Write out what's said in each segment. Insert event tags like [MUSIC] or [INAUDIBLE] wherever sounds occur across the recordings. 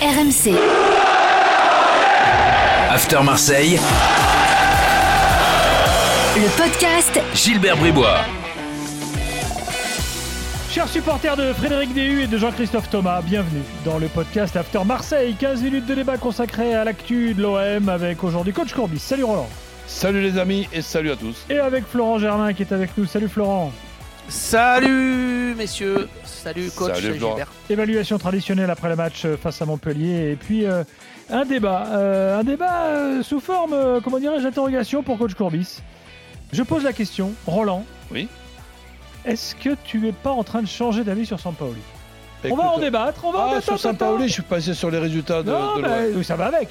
RMC. After Marseille, Le podcast Gilbert Bribois. Chers supporters de Frédéric Déhu et de Jean-Christophe Thomas, bienvenue dans le podcast After Marseille. 15 minutes de débat consacré à l'actu de l'OM avec aujourd'hui coach Courbis. Salut Roland. Salut les amis et salut à tous. Et avec Florent Germain qui est avec nous. Salut Florent. Salut messieurs, salut coach Salut. Gilbert. Évaluation traditionnelle après le match euh, face à Montpellier. Et puis euh, un débat. Euh, un débat euh, sous forme, euh, comment dirais-je, d'interrogation pour coach Courbis. Je pose la question, Roland. Oui. Est-ce que tu n'es pas en train de changer d'avis sur Sampaoli? On Écoute, va en débattre, on va en Ah, débattre. sur Sampaoli, je suis passé sur les résultats de, Non, de mais ça va avec.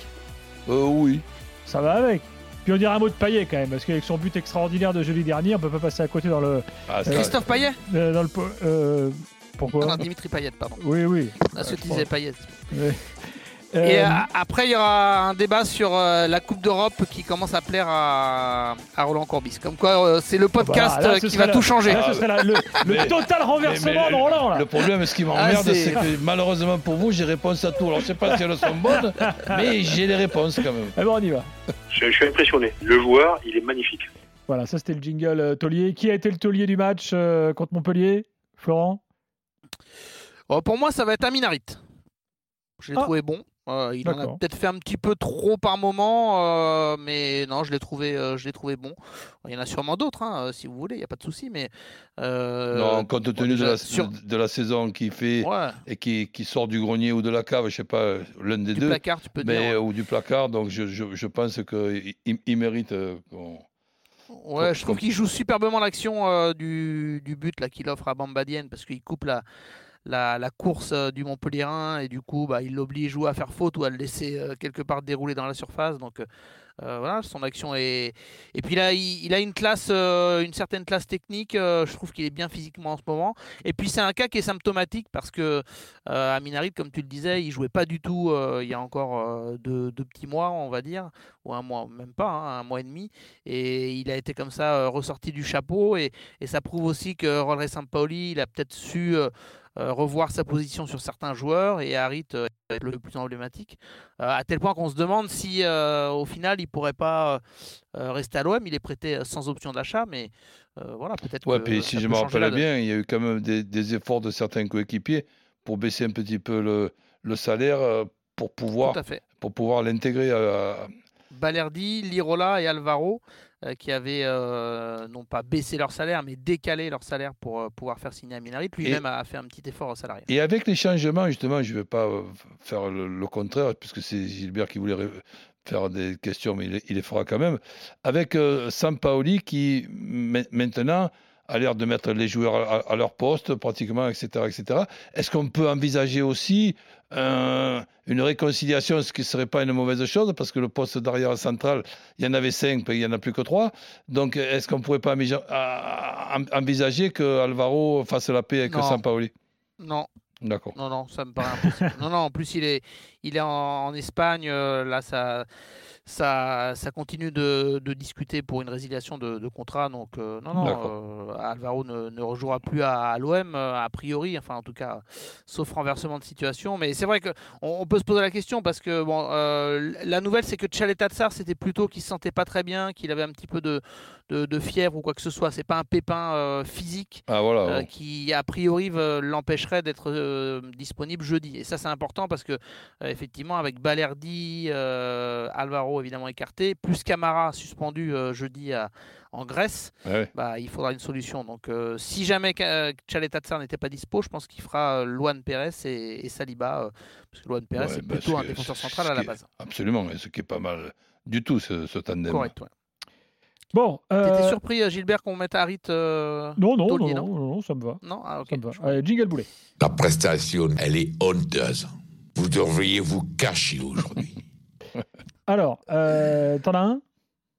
Euh, oui. Ça va avec. Puis on dirait un mot de Payet quand même, parce qu'avec son but extraordinaire de jeudi dernier, on peut pas passer à côté dans le. Ah, ça- Christophe Payet euh, dans le euh, pourquoi? Non, Dimitri Payet, pardon. Oui, oui. Ah, ceux qui disaient Payet. Ouais. Et Euh, euh, après, il y aura un débat sur euh, la Coupe d'Europe qui commence à plaire à, à Roland Corbis. Comme quoi, euh, c'est le podcast là, euh, ce qui va la- tout changer. là, ce serait la- le, [LAUGHS] le Mais- total renversement mais- de Roland là. Le problème, ce qui Ah, m'emmerde, c'est- c'est que malheureusement pour vous, j'ai réponse à tout. Alors je sais pas si elles sont bonnes, [LAUGHS] mais j'ai les réponses quand même. Eh bon, on y va. Je, je suis impressionné. Le joueur, il est magnifique. Voilà, ça c'était le jingle euh, taulier. Qui a été le taulier du match euh, contre Montpellier? Florent? Euh, pour moi, ça va être Aminarit. Je l'ai Ah. trouvé bon. Euh, il en a peut-être fait un petit peu trop par moment, euh, mais non, je l'ai trouvé, euh, je l'ai trouvé bon. Il y en a sûrement d'autres, hein, si vous voulez, il n'y a pas de souci, mais euh, non, compte bon, tenu de, la, sur- de, de la saison qui fait ouais, et qui, qui sort du grenier ou de la cave, je sais pas, l'un des du deux, placard, tu peux mais, dire. ou du placard. Donc je, je, je pense qu'il il, il mérite. euh, Ouais, je trouve qu'il joue superbement l'action euh, du, du but là qu'il offre à Bamba Dieng parce qu'il coupe la, la, course euh, du Montpellierin et du coup bah, il l'oblige ou à faire faute ou à le laisser euh, quelque part dérouler dans la surface. Donc euh, voilà, son action est. Et puis là, il, a une classe, une certaine classe technique. je trouve qu'il est bien physiquement en ce moment. Et puis c'est un cas qui est symptomatique parce que euh, Aminarit, comme tu le disais, il jouait pas du tout il y a encore deux, deux petits mois, on va dire, ou un mois, même pas, hein, un mois et demi. Et il a été comme ça ressorti du chapeau. Et, ça prouve aussi que Rolre Sampaoli, il a peut-être su revoir sa position sur certains joueurs. Et Harit euh, est le plus emblématique. Euh, à tel point qu'on se demande si euh, au final il pourrait pas euh, euh, rester à l'OM. Il est prêté euh, sans option d'achat. Mais euh, voilà, peut-être Ouais, que puis si je me rappelle bien, il y a eu quand même des, des efforts de certains coéquipiers pour baisser un petit peu le, le salaire euh, pour pouvoir, pour pouvoir l'intégrer à, à- Balerdi, Lirola et Alvaro euh, qui avaient euh, non pas baissé leur salaire mais décalé leur salaire pour euh, pouvoir faire signer Aminarit. Lui-même a fait un petit effort salarial. Et avec les changements, justement, je ne vais pas faire le, le contraire, puisque c'est Gilbert qui voulait faire des questions, mais il, les- il les fera quand même. Avec Sampaoli qui, ma- maintenant, a l'air de mettre les joueurs à, à leur poste, pratiquement, etc. etc. Est-ce qu'on peut envisager aussi un- une réconciliation, ce qui ne serait pas une mauvaise chose, parce que le poste d'arrière central, il y en avait cinq, mais il n'y en a plus que trois. Donc, est-ce qu'on ne pourrait pas envisa- à- à- envisager que Alvaro fasse la paix avec Non. Sampaoli? Non, D'accord. non, non, ça me paraît impossible. non, non, en plus il est, il est en, en Espagne. euh, là, ça, ça, ça continue de, de discuter pour une résiliation de, de contrat. Donc, euh, non, non, euh, Alvaro ne, ne rejouera plus à, à l'OM, a priori, enfin, en tout cas, sauf renversement de situation. Mais c'est vrai qu'on on peut se poser la question parce que, bon, la nouvelle, c'est que Tchaletatsar, c'était plutôt qu'il se sentait pas très bien, qu'il avait un petit peu de, de, de fièvre ou quoi que ce soit. C'est pas un pépin physique. Ah voilà. bon. qui a priori l'empêcherait d'être disponible jeudi. Et ça c'est important parce que euh, effectivement avec Balerdi, euh, Alvaro évidemment écarté, plus Camara suspendu euh, jeudi à- en Grèce, Ouais. bah, il faudra une solution. Donc euh, si jamais euh, Tchaletatsar n'était pas dispo, je pense qu'il fera euh, Luan Pérez et, et Saliba, euh, parce que Luan Pérez Ouais, bah, plutôt un défenseur ce central à la est- base. Absolument, ce qui est pas mal du tout, ce, ce tandem. Correct. Ouais. Bon. T'étais euh, surpris euh, Gilbert qu'on mette Harit euh, Non, non, non, non, non, non, ça me va. Non, ah. Ça me va. Allez, jingle boulet. La prestation, elle est honteuse. Vous devriez vous cacher aujourd'hui. [LAUGHS] Alors, euh, t'en as un?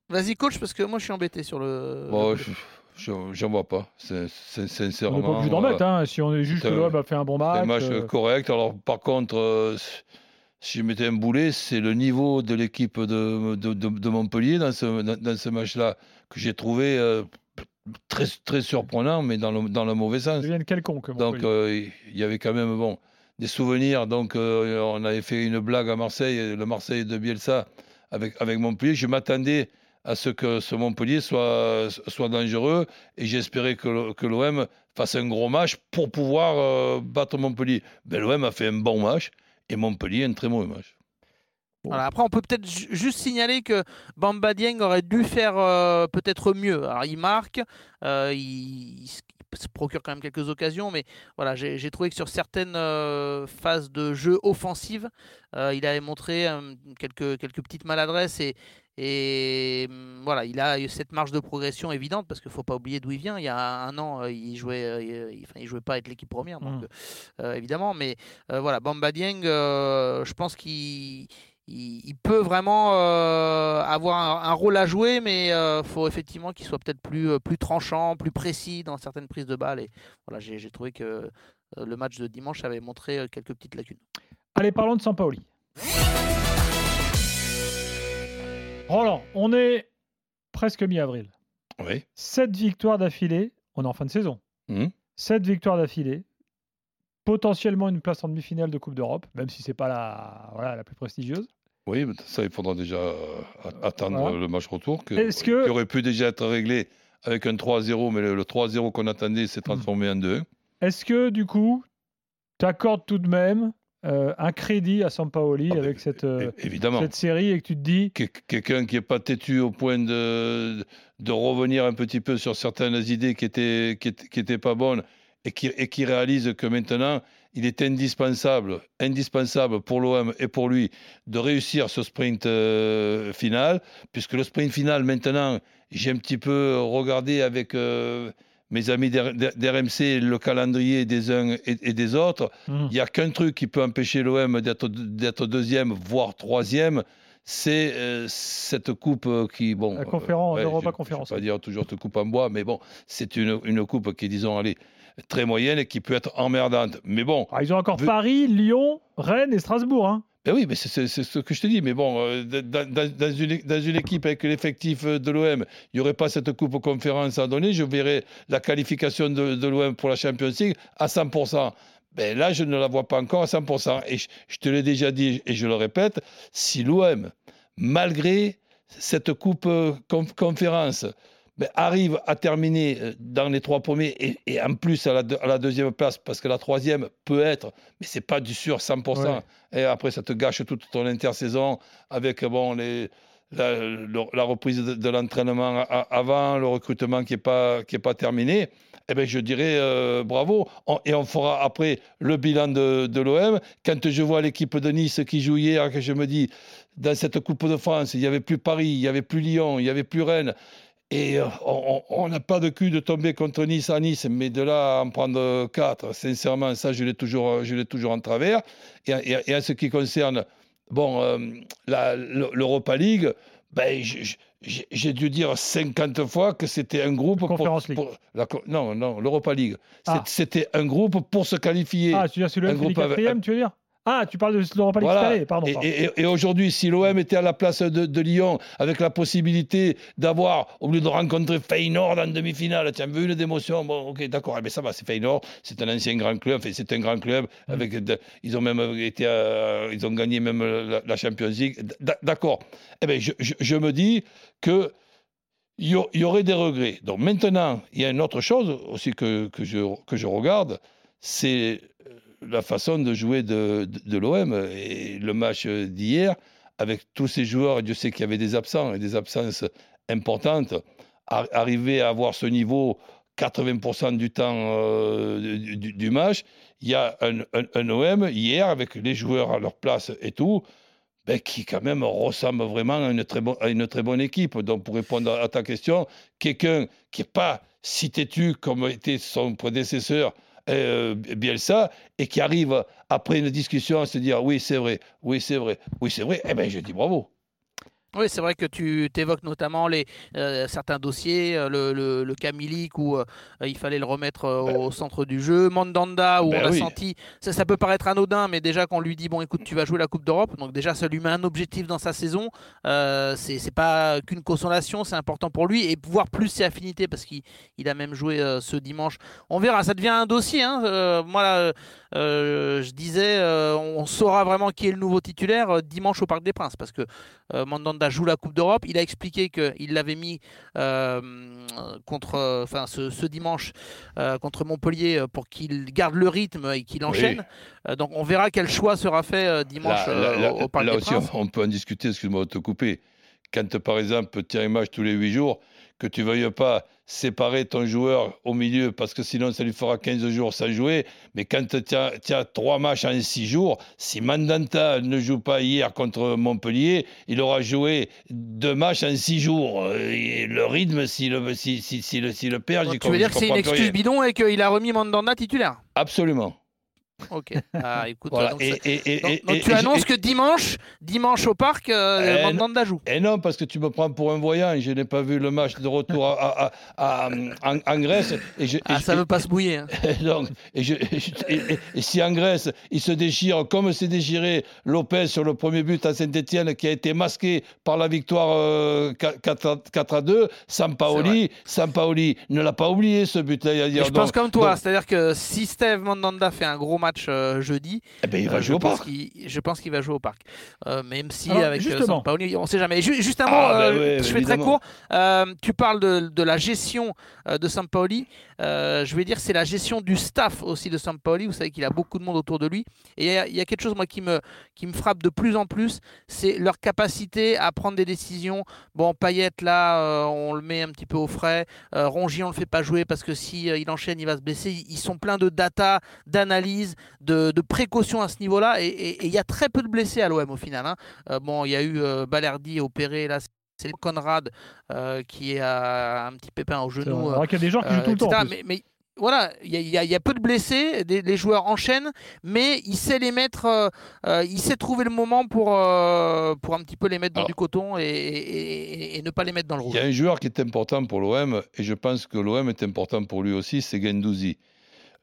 Vas-y coach parce que moi je suis embêté sur le. Bon, le- je- je- j'en vois pas, c'est- c'est- On sincèrement. n'est pas obligé d'en euh, mettre, hein, si on est juste que l'OM a fait un bon match. Un match euh, correct. Alors, par contre, euh, si je mettais un boulet, c'est le niveau de l'équipe de, de, de- de Montpellier dans ce, dans, dans ce match-là que j'ai trouvé euh, très, très surprenant, mais dans le, dans le mauvais sens. deviennent quelconques. Donc, Montpellier. euh, il y avait quand même bon, des souvenirs. Donc, euh, on avait fait une blague à Marseille, le Marseille de Bielsa avec, avec Montpellier. Je m'attendais à ce que ce Montpellier soit, soit dangereux et j'espérais que, que l'OM fasse un gros match pour pouvoir battre Montpellier. Ben, L'OM a fait un bon match et Montpellier un très mauvais match. Voilà, après, on peut peut-être ju- juste signaler que Bamba Dieng aurait dû faire euh, peut-être mieux. Il marque, euh, il, se- procure quand même quelques occasions, mais voilà, j'ai trouvé que sur certaines euh, phases de jeu offensive, il avait montré quelques, quelques petites maladresses et, et hum, voilà, il a eu cette marge de progression évidente parce qu'il ne faut pas oublier d'où il vient. Il y a un an, euh, il jouait, euh, il, il jouait pas avec l'équipe première, donc Mm. euh, évidemment, mais euh, voilà, Bamba Dieng, euh, je pense qu'il il, il peut vraiment euh, avoir un, un rôle à jouer, mais il faut effectivement qu'il soit peut-être plus, plus tranchant, plus précis dans certaines prises de balles. Et voilà, j'ai trouvé que le match de dimanche avait montré quelques petites lacunes. Allez, parlons de Sampaoli. Roland, on est presque mi-avril. Oui. 7 victoires d'affilée, on est en fin de saison. Mhm. 7 victoires d'affilée, potentiellement une place en demi-finale de Coupe d'Europe, même si c'est pas la, voilà, la plus prestigieuse. Oui, mais ça, il faudra déjà euh, attendre Voilà. le match retour, que, Est-ce que- qui aurait pu déjà être réglé avec un 3-0, mais le, le 3-0 qu'on attendait s'est transformé en 2 Est-ce que du coup, tu accordes tout de même euh, un crédit à Sampaoli Ah, mais- avec cette, euh, cette série et que tu te dis, Que- Quelqu'un qui n'est pas têtu au point de, de revenir un petit peu sur certaines idées qui étaient, qui étaient, qui étaient pas bonnes et qui, et qui réalise que maintenant, il est indispensable, indispensable pour l'OM et pour lui de réussir ce sprint euh, final, puisque le sprint final, maintenant, j'ai un petit peu regardé avec mes amis d'R- d'RMC le calendrier des uns et, et des autres. hmm, Il n'y a qu'un truc qui peut empêcher l'OM d'être deuxième, voire troisième, c'est euh, cette coupe euh, qui, bon... La conférence- euh, l'Europa je- Conférence. Je pas dire toujours cette coupe en bois, mais bon, c'est une, une coupe qui, disons, allez, très moyenne et qui peut être emmerdante. Mais bon, ah, ils ont encore Vu- Paris, Lyon, Rennes et Strasbourg. hein. Ben oui, mais c'est- ce que je te dis. Mais bon, euh, dans, une, équipe avec l'effectif euh, de l'OM, il n'y aurait pas cette coupe conférence à donner. Je verrais la qualification de, l'OM pour la Champions League à 100%. Ben là, je ne la vois pas encore à 100%. Et je, te l'ai déjà dit et je le répète, si l'OM, malgré cette coupe euh, conf- conférence, ben, arrive à terminer euh, dans les trois premiers et, et en plus à la, deux- à la deuxième place, parce que la troisième peut être, mais c'est pas du sûr 100%. Ouais. Et après, ça te gâche toute ton intersaison avec bon, les, la, le- la reprise de, de l'entraînement avant, le recrutement qui n'est pas, qui est pas terminé. Eh ben, je dirais euh, bravo. On- et on fera après le bilan de, de l'OM. Quand je vois l'équipe de Nice qui joue hier, que je me dis, dans cette Coupe de France, il n'y avait plus Paris, il n'y avait plus Lyon, il n'y avait plus Rennes. Et euh, on n'a pas de cul de tomber contre Nice à Nice, mais de là à en prendre quatre, sincèrement, ça, je l'ai toujours, je l'ai toujours en travers. Et, et- et en ce qui concerne bon, euh, l'Europa League, ben, j'ai dû dire 50 fois que c'était un groupe pour, la non, non, l'Europa League. Ah. C'était un groupe pour se qualifier. Ah, tu veux dire, un qui groupe quatrième, tu veux dire? Ah, tu parles de l'Europa League Voilà. pardon. Et, pardon. et- et aujourd'hui, si l'OM était à la place de, de Lyon, avec la possibilité d'avoir, au lieu de rencontrer Feyenoord en demi-finale, tu as vu une d'émotion Bon, ok, d'accord, eh ben, ça va, c'est Feyenoord, c'est un ancien grand club, c'est un grand club. Mm. Avec de- ils ont même été, euh, ils ont gagné même la, la Champions League. D'accord. Eh ben, je, je- je me dis que il y, aurait des regrets. Donc maintenant, il y a une autre chose aussi que, que, je, que je regarde, c'est la façon de jouer de, de, l'OM. Et le match d'hier, avec tous ces joueurs, Dieu sait qu'il y avait des absents et des absences importantes, ar- arriver à avoir ce niveau 80% du temps euh, du, match, il y a un, un- OM hier avec les joueurs à leur place et tout, ben, qui quand même ressemble vraiment à une, très à une très bonne équipe. Donc pour répondre à ta question, quelqu'un qui n'est pas si têtu comme était son prédécesseur, euh, Bielsa, et qui arrive après une discussion à se dire oui c'est vrai, oui c'est vrai, oui c'est vrai, eh ben je dis bravo. Oui, c'est vrai que tu évoques notamment les, euh, certains dossiers, euh, le, le, le Camilic où euh, il fallait le remettre euh, au centre du jeu, Mandanda où Ben on a oui. senti, ça, ça peut paraître anodin, mais déjà qu'on lui dit bon écoute tu vas jouer la Coupe d'Europe, donc déjà ça lui met un objectif dans sa saison, c'est pas qu'une consolation, c'est important pour lui et voir plus ses affinités parce qu'il il a même joué ce dimanche. On verra, ça devient un dossier. Hein. Moi là, je disais, euh, on saura vraiment qui est le nouveau titulaire euh, dimanche au Parc des Princes parce que euh, Mandanda joue la Coupe d'Europe. Il a expliqué qu'il l'avait mis euh, contre, euh, enfin ce, ce dimanche euh, contre Montpellier euh, pour qu'il garde le rythme et qu'il enchaîne. Euh, donc on verra quel choix sera fait euh, dimanche Là, euh, là, au, Parc là des aussi, Princes. on, on peut en discuter, excuse-moi de te couper. Quand, par exemple, tu as un match tous les 8 jours, que tu ne veuilles pas séparer ton joueur au milieu, parce que sinon, ça lui fera 15 jours sans jouer. Mais quand tu as, as trois matchs en 6 jours, si Mandanta ne joue pas hier contre Montpellier, il aura joué deux matchs en 6 jours. Et le rythme, s'il le, si, si, si le, le perd, j'y tu veux dire que c'est une excuse rien. bidon et qu'il a remis Mandanda titulaire? Absolument. Ok. Ah, [LAUGHS] écoute, Voilà. donc, Et, c'est- et- et- donc- et- donc et- tu annonces que dimanche, dimanche au parc, euh, Eh, Mandanda joue. Et non, parce que tu me prends pour un voyant. Je n'ai pas vu le match de retour à, à- en, en Grèce. Et, je, et Ah, ça veut pas se bouiller. hein. [LAUGHS] et donc, et, je- si en Grèce, il se déchire comme s'est déchiré Lopez sur le premier but à Saint-Etienne, qui a été masqué par la victoire euh, 4, à- 4 à 2, Sampaoli, Sampaoli ne l'a pas oublié ce but-là je pense comme toi, c'est-à-dire que si Steve Mandanda fait un gros match euh, jeudi, eh ben, il va euh, jouer au je, pense parc. qu'il, je pense qu'il va jouer au parc. Euh, même si Alors, avec euh, justement. Sampaoli, on ne sait jamais. Ju- juste un mot, Ah, bah ouais, je fais très court. Euh, tu parles de, de la gestion euh, de Sampaoli. Euh, je vais dire c'est la gestion du staff aussi de Sampaoli. Vous savez qu'il a beaucoup de monde autour de lui. Et il y a- quelque chose moi qui me, frappe de plus en plus, c'est leur capacité à prendre des décisions. Bon, Payet là, euh, on le met un petit peu au frais. Euh, Rongier, on le fait pas jouer parce que si euh, il enchaîne, il va se blesser. Ils sont pleins de data, d'analyse, de, de précautions à ce niveau-là. Et- il y a très peu de blessés à l'OM au final. hein. Bon, il y a eu Balerdi opéré là. C'est Conrad euh, qui a un petit pépin au genou. vrai qu'il y a des joueurs qui jouent euh, tout le temps. Mais, mais voilà, il y, a- il y a- il y a peu de blessés, des- les joueurs enchaînent, mais il sait les mettre, euh, il sait trouver le moment pour, euh, pour un petit peu les mettre dans Alors- du coton et, et- et- et ne pas les mettre dans le Il rouge. y a un joueur qui est important pour l'OM, et je pense que l'OM est important pour lui aussi, c'est Gendouzi.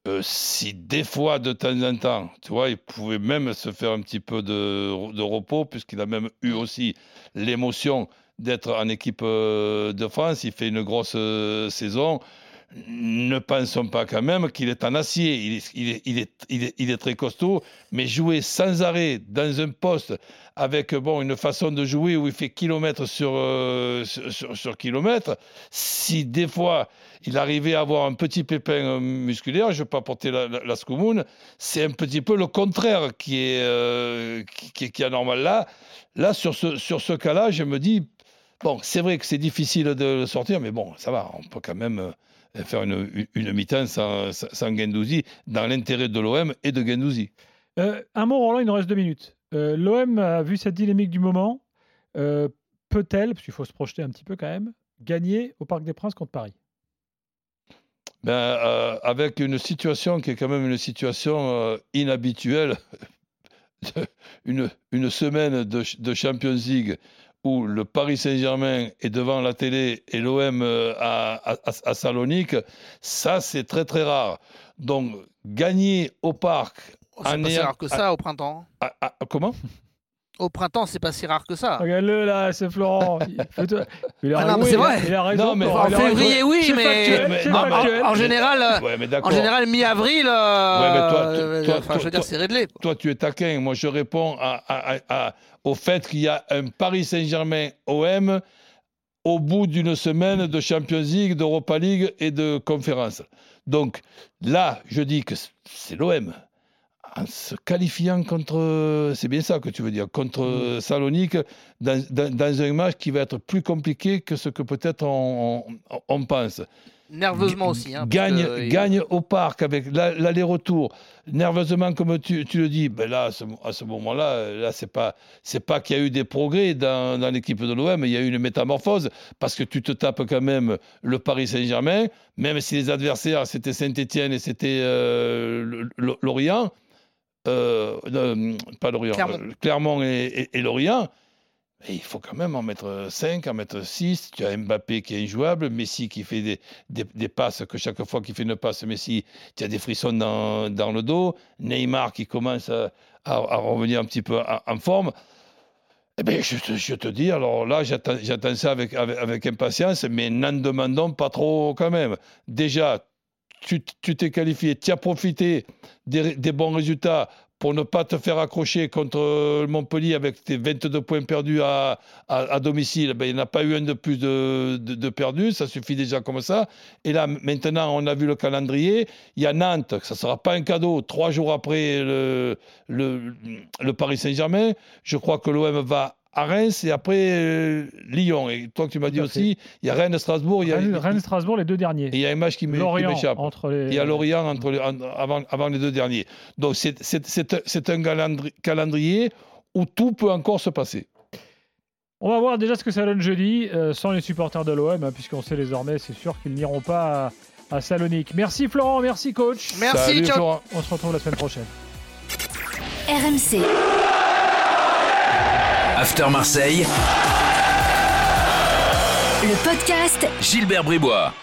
Euh, si des fois, de temps en temps, tu vois, il pouvait même se faire un petit peu de, de repos, puisqu'il a même eu aussi l'émotion d'être en équipe euh, de France, il fait une grosse euh, saison. Ne pensons pas quand même qu'il est en acier, il est, très costaud, mais jouer sans arrêt dans un poste avec bon, une façon de jouer où il fait kilomètre sur, euh, sur, sur- sur kilomètre, si des fois il arrivait à avoir un petit pépin musculaire, je ne veux pas porter la, la, c'est un petit peu le contraire qui est, qui, qui est- qui est anormal là. Là, sur ce, sur ce cas-là, je me dis, bon, c'est vrai que c'est difficile de le sortir, mais bon, ça va, on peut quand même euh, faire une, une, une mi-temps sans, sans dans l'intérêt de l'OM et de Guendouzi. Euh, un mot, Roland, il nous reste deux minutes. Euh, L'OM a vu cette dynamique du moment. euh, Peut-elle, parce qu'il faut se projeter un petit peu quand même, gagner au Parc des Princes contre Paris? Ben, avec une situation qui est quand même une situation inhabituelle, [LAUGHS] une, une semaine de Champions League où le Paris Saint-Germain est devant la télé et l'OM euh, à, à, à- à Salonique, ça c'est très très rare. Donc gagner au parc, c'est pas si rare que ça au printemps. comment? Au printemps, c'est pas si rare que ça. Regarde-le là, c'est Florent. [LAUGHS] Il, faut- il a Ah non, mais raison, c'est vrai. Il a raison. Non, mais- Florent, En février, oui, mais- factuel, mais- c'est non, mais- factuel. En général, Ouais, mais en d'accord. général mi-avril, euh, Ouais, toi, toi- euh, toi- enfin, toi- je veux dire, toi- c'est réglé. toi, tu es taquin. Moi, je réponds à- à- à- à- au fait qu'il y a un Paris Saint-Germain OM au bout d'une semaine de Champions League, d'Europa League et de conférence. Donc là, je dis que c'est l'OM. En se qualifiant contre, c'est bien ça que tu veux dire, contre Salonique, dans, dans- dans un match qui va être plus compliqué que ce que peut-être on, on- on pense Nerveusement aussi. hein, gagne, que, gagne au parc avec la- l'aller-retour, nerveusement comme tu, tu le dis, ben là, à ce, moment-là, là, c'est pas, c'est pas qu'il y a eu des progrès dans, dans l'équipe de l'OM, il y a eu une métamorphose parce que tu te tapes quand même le Paris Saint-Germain, même si les adversaires c'était Saint-Étienne et c'était euh, Lorient, euh, euh, pas Lorient, Clermont. euh, Clermont et, et- et Lorient. Et il faut quand même en mettre 5, en mettre 6. Tu as Mbappé qui est injouable, Messi qui fait des, des, des passes, que chaque fois qu'il fait une passe, Messi, tu as des frissons dans, dans le dos. Neymar qui commence à, à, à revenir un petit peu en, en forme. Eh bien, je, te- je te dis, alors là, j'attends j'attends ça avec, avec, avec impatience, mais n'en demandons pas trop quand même. Déjà, tu t'es qualifié, tu as profité des, bons résultats pour ne pas te faire accrocher contre euh, Montpellier avec tes 22 points perdus à, à, domicile. Ben, il n'y en a pas eu un de plus de, de, de perdus, ça suffit déjà comme ça. Et là, maintenant, on a vu le calendrier. Il y a Nantes, ça ne sera pas un cadeau, trois jours après le, le, le Paris Saint-Germain. Je crois que l'OM va à Reims et après euh, Lyon. Et toi, tu m'as dit aussi, il y a Rennes-Strasbourg, il y a, Rennes, Rennes, Strasbourg, les deux et derniers. il y a un match qui m'échappe. entre les. Il y a Lorient entre les- en- avant, avant les deux derniers. Donc c'est- c'est c'est- c'est un calendri- calendrier où tout peut encore se passer. On va voir déjà ce que ça donne jeudi euh, sans les supporters de l'OM, hein, puisqu'on sait désormais, c'est sûr qu'ils n'iront pas à, à Salonique. Merci Florent, merci coach. Merci, Salut. Florent. On se retrouve la semaine prochaine. RMC, After Marseille, le podcast Gilbert Bribois.